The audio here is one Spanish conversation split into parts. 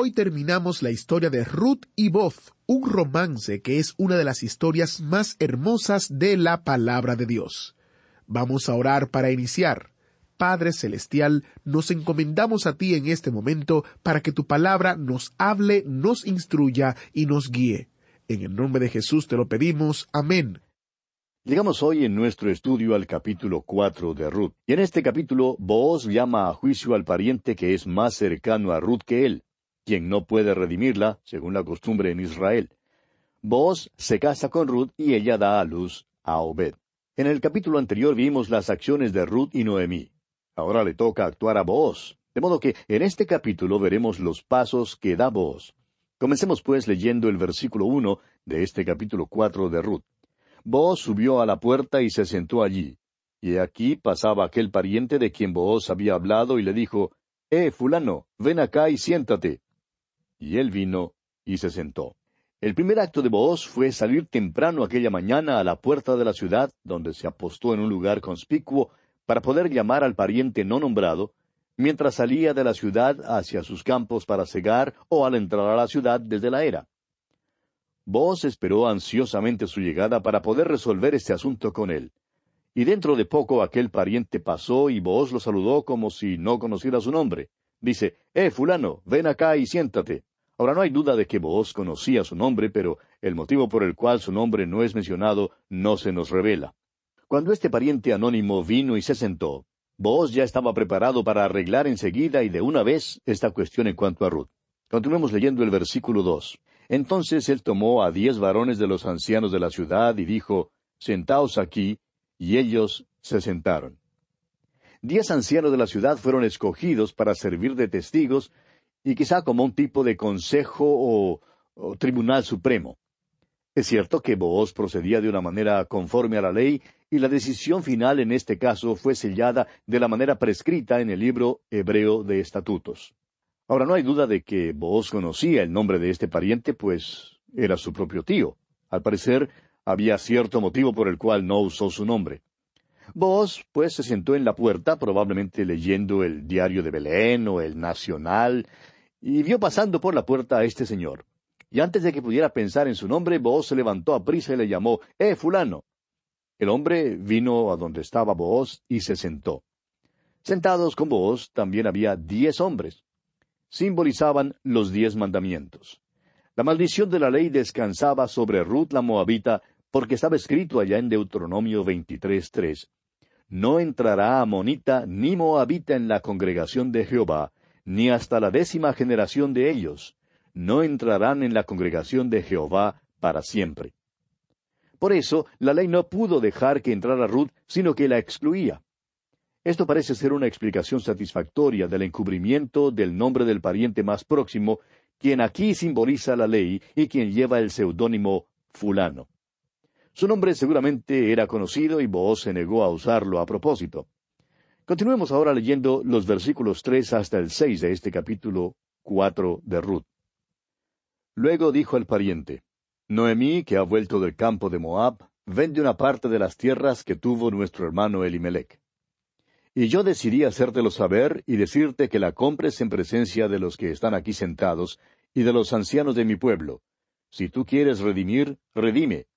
Hoy terminamos la historia de Ruth y Boz, un romance que es una de las historias más hermosas de la palabra de Dios. Vamos a orar para iniciar. Padre Celestial, nos encomendamos a ti en este momento para que tu palabra nos hable, nos instruya y nos guíe. En el nombre de Jesús te lo pedimos. Amén. Llegamos hoy en nuestro estudio al capítulo cuatro de Ruth. Y en este capítulo, Booz llama a juicio al pariente que es más cercano a Ruth que él, quien no puede redimirla, según la costumbre en Israel. Booz se casa con Ruth y ella da a luz a Obed. En el capítulo anterior vimos las acciones de Ruth y Noemí. Ahora le toca actuar a Booz. De modo que en este capítulo veremos los pasos que da Booz. Comencemos pues leyendo el versículo uno de este capítulo cuatro de Ruth. Booz subió a la puerta y se sentó allí. Y aquí pasaba aquel pariente de quien Booz había hablado y le dijo, Eh, fulano, ven acá y siéntate. Y él vino y se sentó. El primer acto de Booz fue salir temprano aquella mañana a la puerta de la ciudad, donde se apostó en un lugar conspicuo para poder llamar al pariente no nombrado, mientras salía de la ciudad hacia sus campos para cegar o al entrar a la ciudad desde la era. Booz esperó ansiosamente su llegada para poder resolver este asunto con él. Y dentro de poco aquel pariente pasó y Booz lo saludó como si no conociera su nombre. Dice, Eh, fulano, ven acá y siéntate. Ahora no hay duda de que Booz conocía su nombre, pero el motivo por el cual su nombre no es mencionado no se nos revela. Cuando este pariente anónimo vino y se sentó, Booz ya estaba preparado para arreglar enseguida y de una vez esta cuestión en cuanto a Ruth. Continuemos leyendo el versículo dos. Entonces él tomó a diez varones de los ancianos de la ciudad y dijo, Sentaos aquí, y ellos se sentaron. Diez ancianos de la ciudad fueron escogidos para servir de testigos y quizá como un tipo de consejo o, tribunal supremo. Es cierto que Booz procedía de una manera conforme a la ley y la decisión final en este caso fue sellada de la manera prescrita en el libro hebreo de estatutos. Ahora no hay duda de que Booz conocía el nombre de este pariente, pues era su propio tío. Al parecer, había cierto motivo por el cual no usó su nombre. Booz, pues, se sentó en la puerta, probablemente leyendo el diario de Belén o el Nacional, y vio pasando por la puerta a este señor. Y antes de que pudiera pensar en su nombre, Booz se levantó a prisa y le llamó, ¡Eh, fulano! El hombre vino a donde estaba Booz y se sentó. Sentados con Booz también había diez hombres. Simbolizaban los diez mandamientos. La maldición de la ley descansaba sobre Ruth la Moabita, porque estaba escrito allá en Deuteronomio 23.3. No entrará amonita ni moabita en la congregación de Jehová, ni hasta la décima generación de ellos. No entrarán en la congregación de Jehová para siempre. Por eso, la ley no pudo dejar que entrara Ruth, sino que la excluía. Esto parece ser una explicación satisfactoria del encubrimiento del nombre del pariente más próximo, quien aquí simboliza la ley y quien lleva el seudónimo fulano. Su nombre seguramente era conocido y Booz se negó a usarlo a propósito. Continuemos ahora leyendo los versículos tres hasta el seis de este capítulo cuatro de Ruth. Luego dijo el pariente, Noemí, que ha vuelto del campo de Moab, vende una parte de las tierras que tuvo nuestro hermano Elimelech. Y yo decidí hacértelo saber y decirte que la compres en presencia de los que están aquí sentados y de los ancianos de mi pueblo. Si tú quieres redimir, redime.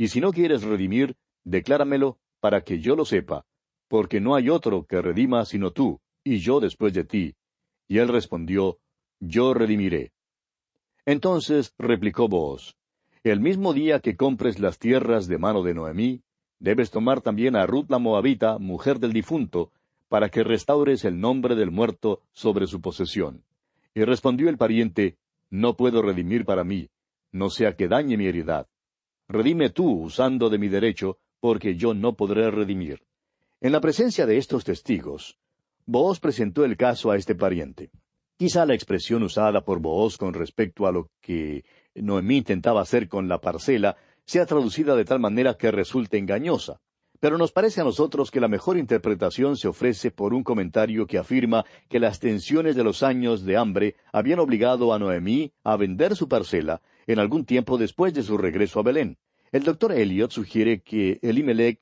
Y si no quieres redimir, decláramelo para que yo lo sepa, porque no hay otro que redima sino tú, y yo después de ti. Y él respondió, Yo redimiré. Entonces replicó Booz, El mismo día que compres las tierras de mano de Noemí, debes tomar también a Ruth la Moabita, mujer del difunto, para que restaures el nombre del muerto sobre su posesión. Y respondió el pariente, No puedo redimir para mí, no sea que dañe mi heredad. Redime tú usando de mi derecho, porque yo no podré redimir. En la presencia de estos testigos, Booz presentó el caso a este pariente. Quizá la expresión usada por Booz con respecto a lo que Noemí intentaba hacer con la parcela sea traducida de tal manera que resulte engañosa. Pero nos parece a nosotros que la mejor interpretación se ofrece por un comentario que afirma que las tensiones de los años de hambre habían obligado a Noemí a vender su parcela en algún tiempo después de su regreso a Belén. El doctor Elliot sugiere que Elimelech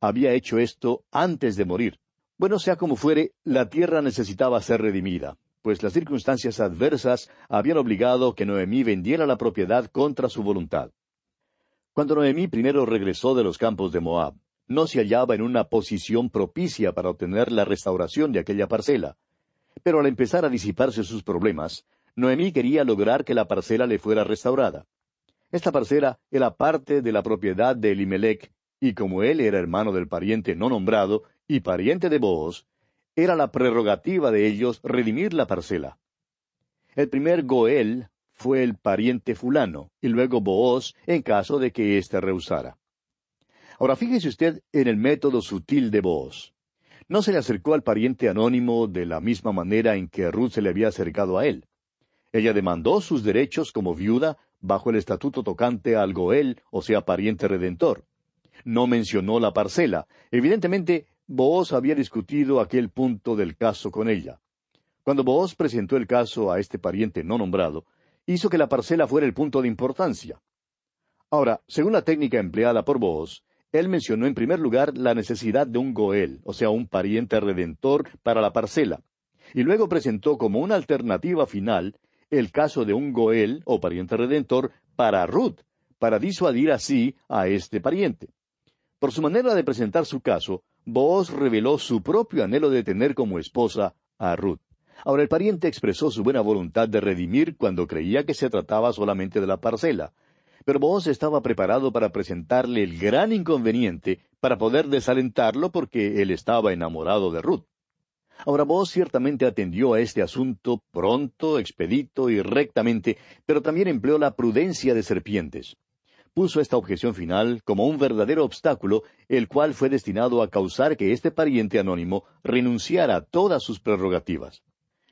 había hecho esto antes de morir. Bueno, sea como fuere, la tierra necesitaba ser redimida, pues las circunstancias adversas habían obligado que Noemí vendiera la propiedad contra su voluntad. Cuando Noemí primero regresó de los campos de Moab, no se hallaba en una posición propicia para obtener la restauración de aquella parcela. Pero al empezar a disiparse sus problemas, Noemí quería lograr que la parcela le fuera restaurada. Esta parcela era parte de la propiedad de Elimelech, y como él era hermano del pariente no nombrado y pariente de Booz, era la prerrogativa de ellos redimir la parcela. El primer Goel fue el pariente fulano, y luego Booz en caso de que éste rehusara. Ahora fíjese usted en el método sutil de Booz. No se le acercó al pariente anónimo de la misma manera en que Ruth se le había acercado a él. Ella demandó sus derechos como viuda bajo el estatuto tocante al Goel, o sea, pariente redentor. No mencionó la parcela. Evidentemente, Booz había discutido aquel punto del caso con ella. Cuando Booz presentó el caso a este pariente no nombrado, hizo que la parcela fuera el punto de importancia. Ahora, según la técnica empleada por Booz, él mencionó en primer lugar la necesidad de un Goel, o sea, un pariente redentor para la parcela, y luego presentó como una alternativa final el caso de un Goel, o pariente redentor, para Ruth, para disuadir así a este pariente. Por su manera de presentar su caso, Booz reveló su propio anhelo de tener como esposa a Ruth. Ahora el pariente expresó su buena voluntad de redimir cuando creía que se trataba solamente de la parcela, pero Booz estaba preparado para presentarle el gran inconveniente para poder desalentarlo porque él estaba enamorado de Ruth. Ahora Booz ciertamente atendió a este asunto pronto, expedito y rectamente, pero también empleó la prudencia de serpientes. Puso esta objeción final como un verdadero obstáculo, el cual fue destinado a causar que este pariente anónimo renunciara a todas sus prerrogativas.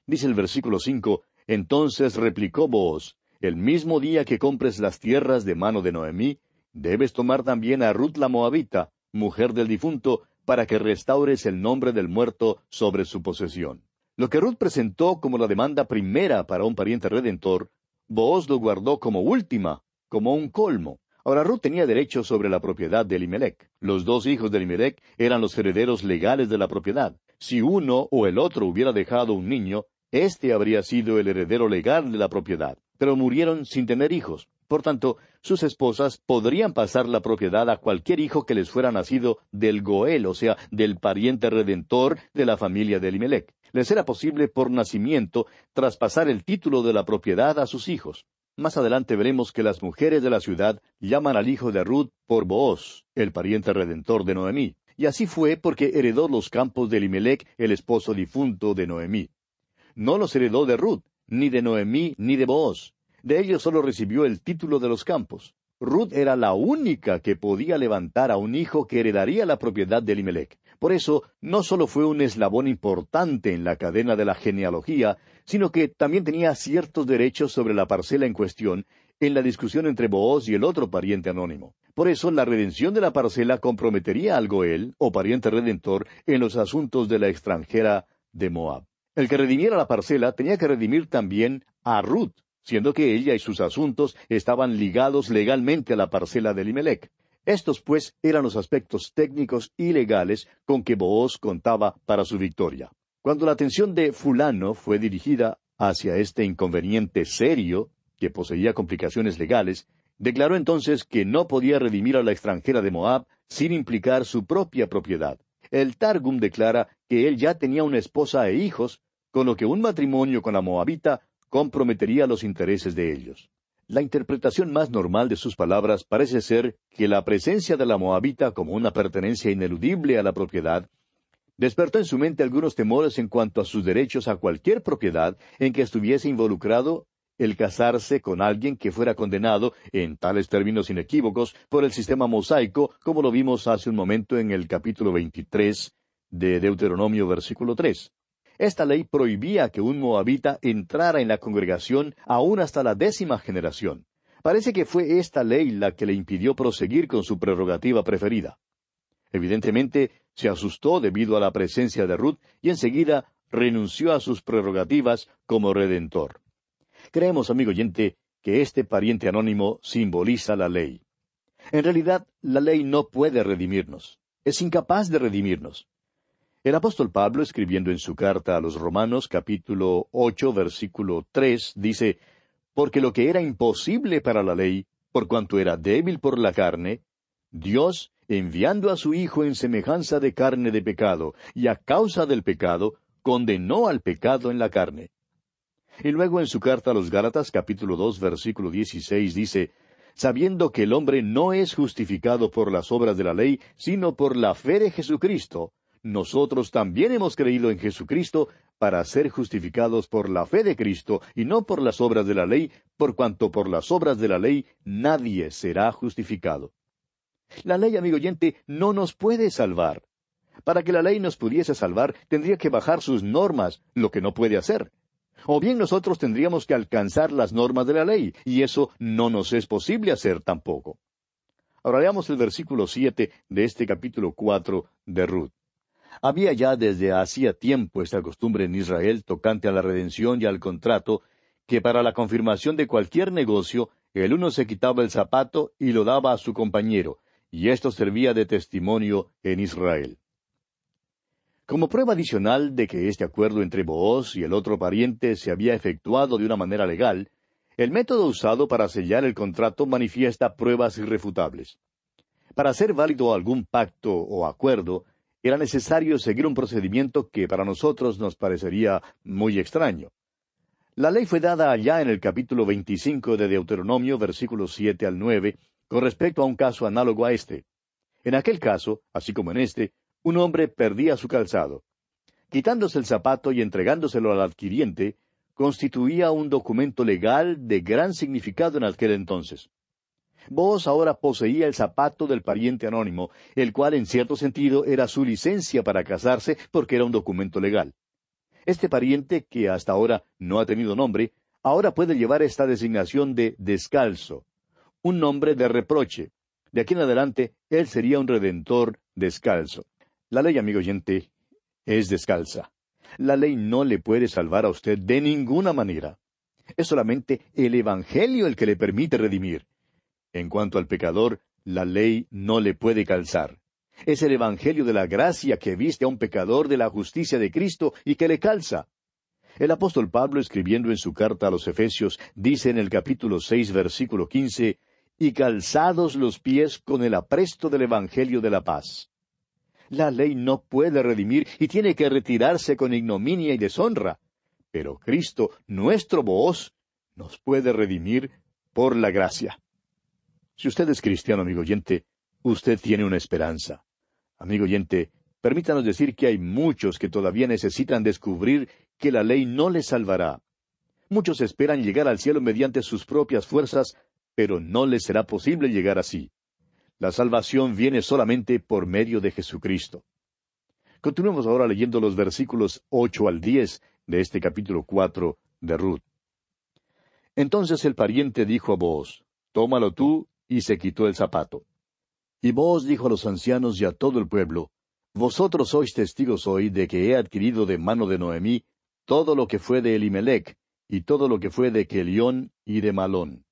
Dice el versículo cinco, entonces replicó Booz, el mismo día que compres las tierras de mano de Noemí, debes tomar también a Ruth la Moabita, mujer del difunto, para que restaures el nombre del muerto sobre su posesión. Lo que Ruth presentó como la demanda primera para un pariente redentor, Booz lo guardó como última, como un colmo. Ahora Ruth tenía derecho sobre la propiedad de Elimelech. Los dos hijos de Elimelech eran los herederos legales de la propiedad. Si uno o el otro hubiera dejado un niño, éste habría sido el heredero legal de la propiedad pero murieron sin tener hijos. Por tanto, sus esposas podrían pasar la propiedad a cualquier hijo que les fuera nacido del Goel, o sea, del pariente redentor de la familia de Elimelech. Les era posible por nacimiento traspasar el título de la propiedad a sus hijos. Más adelante veremos que las mujeres de la ciudad llaman al hijo de Ruth por Booz, el pariente redentor de Noemí. Y así fue porque heredó los campos de Elimelech, el esposo difunto de Noemí. No los heredó de Ruth, ni de Noemí, ni de Booz. De ellos solo recibió el título de los campos. Ruth era la única que podía levantar a un hijo que heredaría la propiedad de Elimelech. Por eso, no solo fue un eslabón importante en la cadena de la genealogía, sino que también tenía ciertos derechos sobre la parcela en cuestión en la discusión entre Booz y el otro pariente anónimo. Por eso, la redención de la parcela comprometería al Goel, o pariente redentor, en los asuntos de la extranjera de Moab. El que redimiera la parcela tenía que redimir también a Ruth, siendo que ella y sus asuntos estaban ligados legalmente a la parcela de Limelec. Estos, pues, eran los aspectos técnicos y legales con que Booz contaba para su victoria. Cuando la atención de fulano fue dirigida hacia este inconveniente serio, que poseía complicaciones legales, declaró entonces que no podía redimir a la extranjera de Moab sin implicar su propia propiedad. El Targum declara que él ya tenía una esposa e hijos, con lo que un matrimonio con la moabita comprometería los intereses de ellos. La interpretación más normal de sus palabras parece ser que la presencia de la moabita como una pertenencia ineludible a la propiedad despertó en su mente algunos temores en cuanto a sus derechos a cualquier propiedad en que estuviese involucrado el casarse con alguien que fuera condenado, en tales términos inequívocos, por el sistema mosaico, como lo vimos hace un momento en el capítulo 23 de Deuteronomio versículo 3. Esta ley prohibía que un moabita entrara en la congregación aún hasta la décima generación. Parece que fue esta ley la que le impidió proseguir con su prerrogativa preferida. Evidentemente, se asustó debido a la presencia de Ruth y enseguida renunció a sus prerrogativas como redentor. Creemos, amigo oyente, que este pariente anónimo simboliza la ley. En realidad, la ley no puede redimirnos. Es incapaz de redimirnos. El apóstol Pablo, escribiendo en su carta a los Romanos capítulo ocho versículo tres, dice, Porque lo que era imposible para la ley, por cuanto era débil por la carne, Dios, enviando a su Hijo en semejanza de carne de pecado, y a causa del pecado, condenó al pecado en la carne. Y luego en su carta a los Gálatas capítulo dos versículo dieciséis dice, sabiendo que el hombre no es justificado por las obras de la ley, sino por la fe de Jesucristo, nosotros también hemos creído en Jesucristo para ser justificados por la fe de Cristo y no por las obras de la ley, por cuanto por las obras de la ley nadie será justificado. La ley, amigo oyente, no nos puede salvar. Para que la ley nos pudiese salvar, tendría que bajar sus normas, lo que no puede hacer. O bien nosotros tendríamos que alcanzar las normas de la ley, y eso no nos es posible hacer tampoco. Ahora leamos el versículo siete de este capítulo cuatro de Ruth. Había ya desde hacía tiempo esta costumbre en Israel tocante a la redención y al contrato, que para la confirmación de cualquier negocio el uno se quitaba el zapato y lo daba a su compañero, y esto servía de testimonio en Israel. Como prueba adicional de que este acuerdo entre Booz y el otro pariente se había efectuado de una manera legal, el método usado para sellar el contrato manifiesta pruebas irrefutables. Para hacer válido algún pacto o acuerdo, era necesario seguir un procedimiento que para nosotros nos parecería muy extraño. La ley fue dada allá en el capítulo 25 de Deuteronomio, versículos siete al nueve, con respecto a un caso análogo a este. En aquel caso, así como en este, un hombre perdía su calzado. Quitándose el zapato y entregándoselo al adquiriente, constituía un documento legal de gran significado en aquel entonces. Vos ahora poseía el zapato del pariente anónimo, el cual en cierto sentido era su licencia para casarse porque era un documento legal. Este pariente, que hasta ahora no ha tenido nombre, ahora puede llevar esta designación de descalzo, un nombre de reproche. De aquí en adelante, él sería un redentor descalzo. La ley, amigo oyente, es descalza. La ley no le puede salvar a usted de ninguna manera. Es solamente el Evangelio el que le permite redimir. En cuanto al pecador, la ley no le puede calzar. Es el Evangelio de la gracia que viste a un pecador de la justicia de Cristo y que le calza. El apóstol Pablo, escribiendo en su carta a los Efesios, dice en el capítulo seis, versículo quince, y calzados los pies con el apresto del Evangelio de la paz. La ley no puede redimir y tiene que retirarse con ignominia y deshonra. Pero Cristo, nuestro voz, nos puede redimir por la gracia. Si usted es cristiano, amigo oyente, usted tiene una esperanza. Amigo oyente, permítanos decir que hay muchos que todavía necesitan descubrir que la ley no les salvará. Muchos esperan llegar al cielo mediante sus propias fuerzas, pero no les será posible llegar así. La salvación viene solamente por medio de Jesucristo. Continuemos ahora leyendo los versículos ocho al diez de este capítulo cuatro de Ruth. Entonces el pariente dijo a vos, Tómalo tú, y se quitó el zapato. Y vos dijo a los ancianos y a todo el pueblo, Vosotros sois testigos hoy de que he adquirido de mano de Noemí todo lo que fue de Elimelech, y todo lo que fue de Kelión y de Malón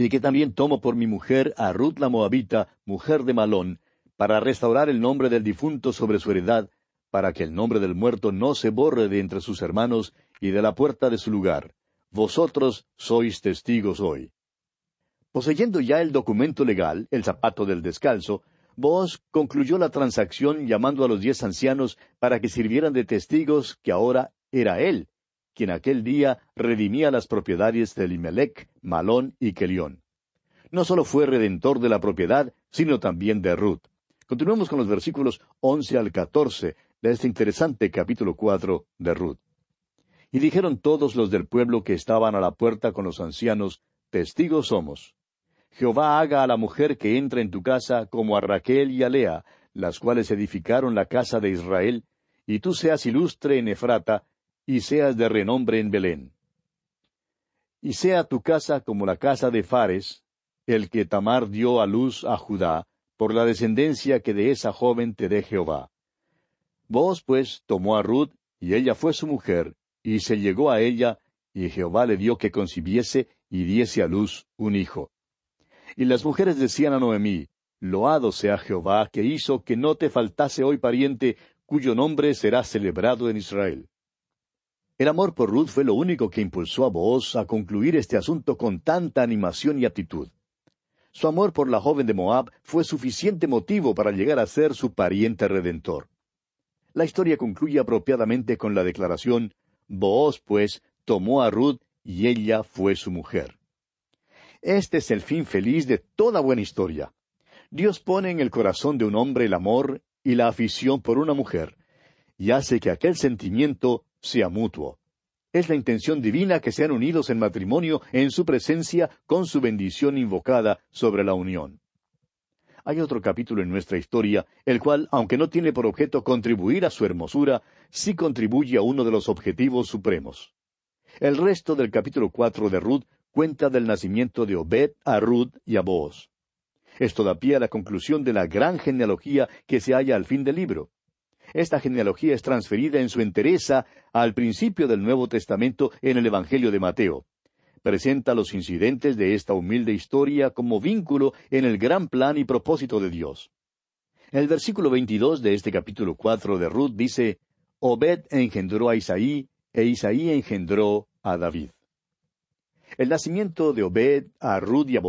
y que también tomo por mi mujer a Ruth la Moabita, mujer de Malón, para restaurar el nombre del difunto sobre su heredad, para que el nombre del muerto no se borre de entre sus hermanos y de la puerta de su lugar. Vosotros sois testigos hoy. Poseyendo ya el documento legal, el zapato del descalzo, vos concluyó la transacción llamando a los diez ancianos para que sirvieran de testigos que ahora era él, quien aquel día redimía las propiedades de Limelec, Malón y Kelión. No solo fue redentor de la propiedad, sino también de Ruth. Continuemos con los versículos once al catorce de este interesante capítulo cuatro de Ruth. Y dijeron todos los del pueblo que estaban a la puerta con los ancianos, Testigos somos. Jehová haga a la mujer que entra en tu casa como a Raquel y a Lea, las cuales edificaron la casa de Israel, y tú seas ilustre en Efrata, y seas de renombre en Belén. Y sea tu casa como la casa de Fares, el que Tamar dio a luz a Judá, por la descendencia que de esa joven te dé Jehová. Vos, pues, tomó a Ruth, y ella fue su mujer, y se llegó a ella, y Jehová le dio que concibiese y diese a luz un hijo. Y las mujeres decían a Noemí, Loado sea Jehová, que hizo que no te faltase hoy pariente, cuyo nombre será celebrado en Israel. El amor por Ruth fue lo único que impulsó a Booz a concluir este asunto con tanta animación y aptitud. Su amor por la joven de Moab fue suficiente motivo para llegar a ser su pariente redentor. La historia concluye apropiadamente con la declaración, Booz, pues, tomó a Ruth y ella fue su mujer. Este es el fin feliz de toda buena historia. Dios pone en el corazón de un hombre el amor y la afición por una mujer, y hace que aquel sentimiento sea mutuo. Es la intención divina que sean unidos en matrimonio en su presencia con su bendición invocada sobre la unión. Hay otro capítulo en nuestra historia, el cual, aunque no tiene por objeto contribuir a su hermosura, sí contribuye a uno de los objetivos supremos. El resto del capítulo cuatro de Ruth cuenta del nacimiento de Obed a Ruth y a Boaz. Esto da pie a la conclusión de la gran genealogía que se halla al fin del libro. Esta genealogía es transferida en su entereza al principio del Nuevo Testamento en el Evangelio de Mateo. Presenta los incidentes de esta humilde historia como vínculo en el gran plan y propósito de Dios. El versículo 22 de este capítulo cuatro de Ruth dice, Obed engendró a Isaí, e Isaí engendró a David. El nacimiento de Obed a Ruth y a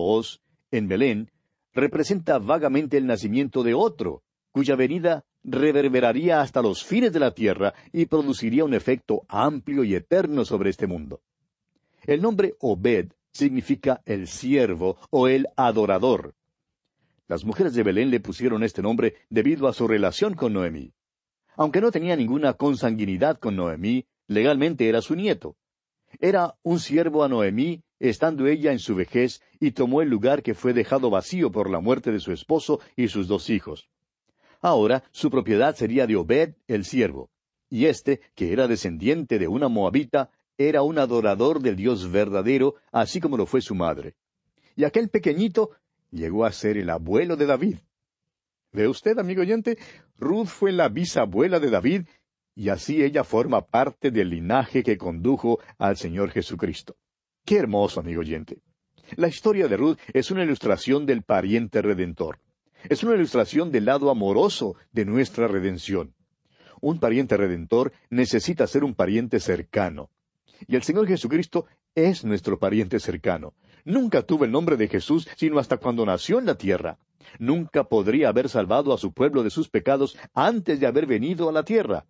en Belén representa vagamente el nacimiento de otro, cuya venida reverberaría hasta los fines de la tierra y produciría un efecto amplio y eterno sobre este mundo. El nombre Obed significa el siervo o el adorador. Las mujeres de Belén le pusieron este nombre debido a su relación con Noemí. Aunque no tenía ninguna consanguinidad con Noemí, legalmente era su nieto. Era un siervo a Noemí estando ella en su vejez, y tomó el lugar que fue dejado vacío por la muerte de su esposo y sus dos hijos. Ahora su propiedad sería de Obed el siervo, y éste, que era descendiente de una moabita, era un adorador del Dios verdadero, así como lo fue su madre. Y aquel pequeñito llegó a ser el abuelo de David. ¿Ve usted, amigo oyente? Ruth fue la bisabuela de David, y así ella forma parte del linaje que condujo al Señor Jesucristo. Qué hermoso, amigo oyente. La historia de Ruth es una ilustración del pariente redentor. Es una ilustración del lado amoroso de nuestra redención. Un pariente redentor necesita ser un pariente cercano. Y el Señor Jesucristo es nuestro pariente cercano. Nunca tuvo el nombre de Jesús sino hasta cuando nació en la tierra. Nunca podría haber salvado a su pueblo de sus pecados antes de haber venido a la tierra.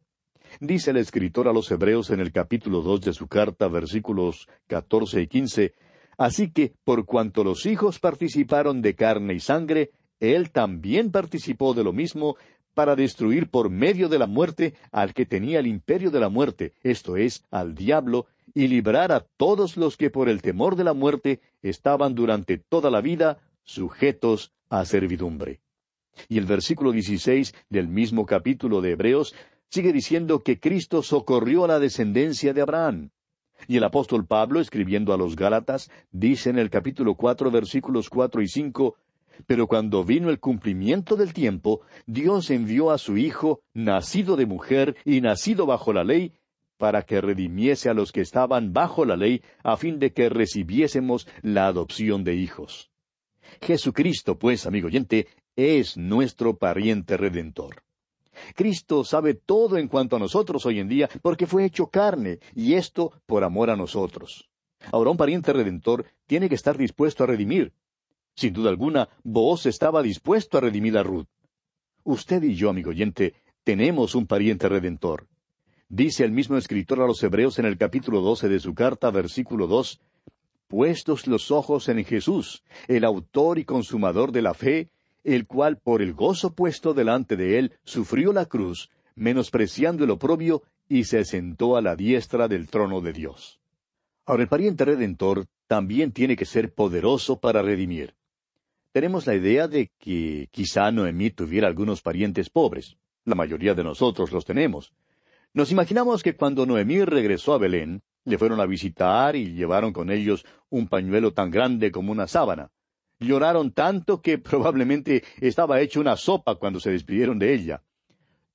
Dice el escritor a los Hebreos en el capítulo dos de su carta, versículos catorce y quince, Así que, por cuanto los hijos participaron de carne y sangre, él también participó de lo mismo para destruir por medio de la muerte al que tenía el imperio de la muerte, esto es, al diablo, y librar a todos los que por el temor de la muerte estaban durante toda la vida sujetos a servidumbre. Y el versículo dieciséis del mismo capítulo de Hebreos sigue diciendo que Cristo socorrió a la descendencia de Abraham. Y el apóstol Pablo, escribiendo a los Gálatas, dice en el capítulo cuatro, versículos cuatro y cinco, Pero cuando vino el cumplimiento del tiempo, Dios envió a su Hijo, nacido de mujer y nacido bajo la ley, para que redimiese a los que estaban bajo la ley, a fin de que recibiésemos la adopción de hijos. Jesucristo, pues, amigo oyente, es nuestro pariente redentor. Cristo sabe todo en cuanto a nosotros hoy en día porque fue hecho carne, y esto por amor a nosotros. Ahora un pariente redentor tiene que estar dispuesto a redimir. Sin duda alguna, vos estaba dispuesto a redimir a Ruth. Usted y yo, amigo oyente, tenemos un pariente redentor. Dice el mismo escritor a los Hebreos en el capítulo 12 de su carta, versículo 2, Puestos los ojos en Jesús, el autor y consumador de la fe, el cual por el gozo puesto delante de él sufrió la cruz, menospreciando el oprobio, y se sentó a la diestra del trono de Dios. Ahora el pariente redentor también tiene que ser poderoso para redimir. Tenemos la idea de que quizá Noemí tuviera algunos parientes pobres. La mayoría de nosotros los tenemos. Nos imaginamos que cuando Noemí regresó a Belén, le fueron a visitar y llevaron con ellos un pañuelo tan grande como una sábana. Lloraron tanto que probablemente estaba hecho una sopa cuando se despidieron de ella.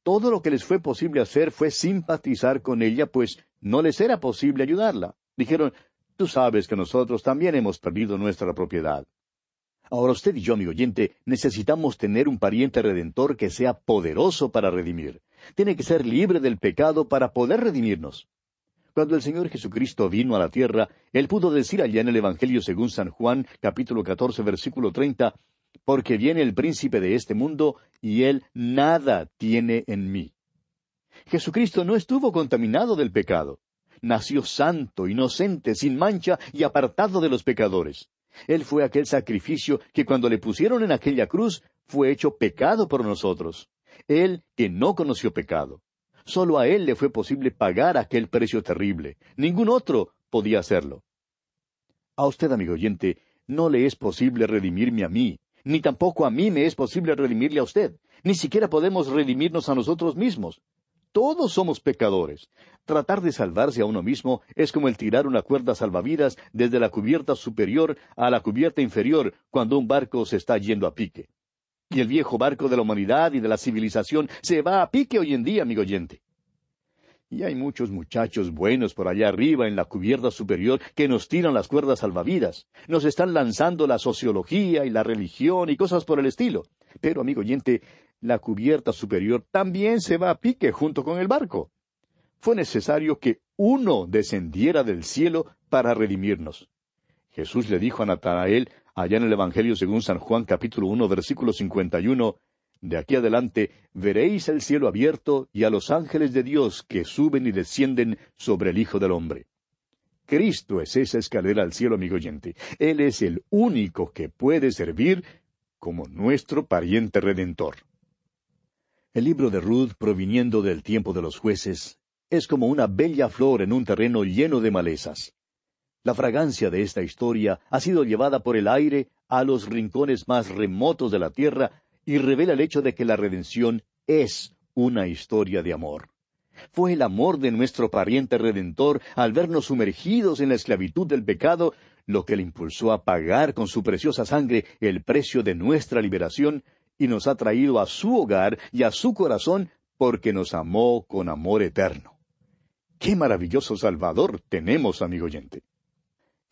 Todo lo que les fue posible hacer fue simpatizar con ella, pues no les era posible ayudarla. Dijeron, tú sabes que nosotros también hemos perdido nuestra propiedad. Ahora usted y yo, amigo oyente, necesitamos tener un pariente redentor que sea poderoso para redimir. Tiene que ser libre del pecado para poder redimirnos. Cuando el Señor Jesucristo vino a la tierra, Él pudo decir allá en el Evangelio según San Juan, capítulo 14, versículo 30, porque viene el príncipe de este mundo y Él nada tiene en mí. Jesucristo no estuvo contaminado del pecado. Nació santo, inocente, sin mancha y apartado de los pecadores. Él fue aquel sacrificio que cuando le pusieron en aquella cruz fue hecho pecado por nosotros. Él que no conoció pecado. Solo a él le fue posible pagar aquel precio terrible. Ningún otro podía hacerlo. A usted, amigo oyente, no le es posible redimirme a mí, ni tampoco a mí me es posible redimirle a usted. Ni siquiera podemos redimirnos a nosotros mismos. Todos somos pecadores. Tratar de salvarse a uno mismo es como el tirar una cuerda salvavidas desde la cubierta superior a la cubierta inferior cuando un barco se está yendo a pique. Y el viejo barco de la humanidad y de la civilización se va a pique hoy en día, amigo oyente. Y hay muchos muchachos buenos por allá arriba en la cubierta superior que nos tiran las cuerdas salvavidas. Nos están lanzando la sociología y la religión y cosas por el estilo. Pero, amigo oyente, la cubierta superior también se va a pique junto con el barco. Fue necesario que uno descendiera del cielo para redimirnos. Jesús le dijo a Natanael, allá en el Evangelio según San Juan capítulo uno versículo cincuenta y uno, de aquí adelante veréis el cielo abierto y a los ángeles de Dios que suben y descienden sobre el Hijo del Hombre. Cristo es esa escalera al cielo, amigo oyente. Él es el único que puede servir como nuestro pariente redentor. El libro de Ruth, proviniendo del tiempo de los jueces, es como una bella flor en un terreno lleno de malezas. La fragancia de esta historia ha sido llevada por el aire a los rincones más remotos de la tierra y revela el hecho de que la redención es una historia de amor. Fue el amor de nuestro pariente redentor al vernos sumergidos en la esclavitud del pecado lo que le impulsó a pagar con su preciosa sangre el precio de nuestra liberación y nos ha traído a su hogar y a su corazón porque nos amó con amor eterno. Qué maravilloso Salvador tenemos, amigo oyente.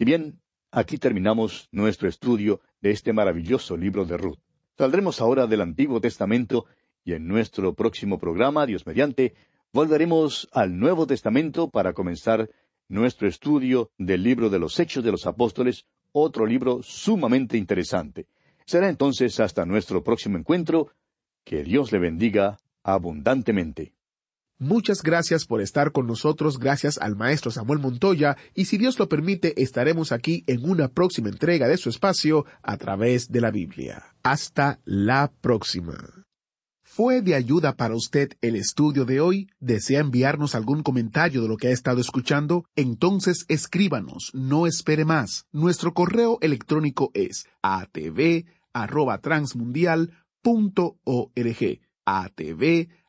Bien, aquí terminamos nuestro estudio de este maravilloso libro de Ruth. Saldremos ahora del Antiguo Testamento y en nuestro próximo programa, Dios mediante, volveremos al Nuevo Testamento para comenzar nuestro estudio del libro de los Hechos de los Apóstoles, otro libro sumamente interesante. Será entonces hasta nuestro próximo encuentro. Que Dios le bendiga abundantemente. Muchas gracias por estar con nosotros, gracias al maestro Samuel Montoya, y si Dios lo permite, estaremos aquí en una próxima entrega de su espacio a través de la Biblia. Hasta la próxima. ¿Fue de ayuda para usted el estudio de hoy? ¿Desea enviarnos algún comentario de lo que ha estado escuchando? Entonces escríbanos, no espere más. Nuestro correo electrónico es atv@transmundial.org. atv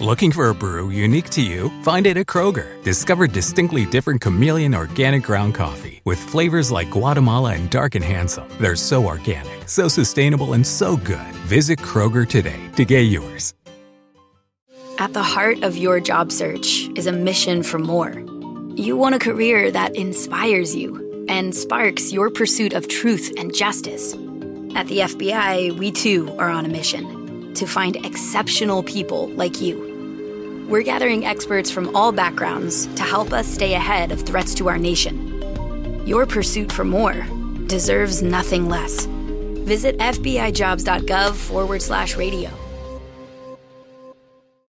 Looking for a brew unique to you? Find it at Kroger. Discover distinctly different chameleon organic ground coffee with flavors like Guatemala and Dark and Handsome. They're so organic, so sustainable, and so good. Visit Kroger today to get yours. At the heart of your job search is a mission for more. You want a career that inspires you and sparks your pursuit of truth and justice. At the FBI, we too are on a mission to find exceptional people like you. We're gathering experts from all backgrounds to help us stay ahead of threats to our nation. Your pursuit for more deserves nothing less. Visit FBIJobs.gov forward slash radio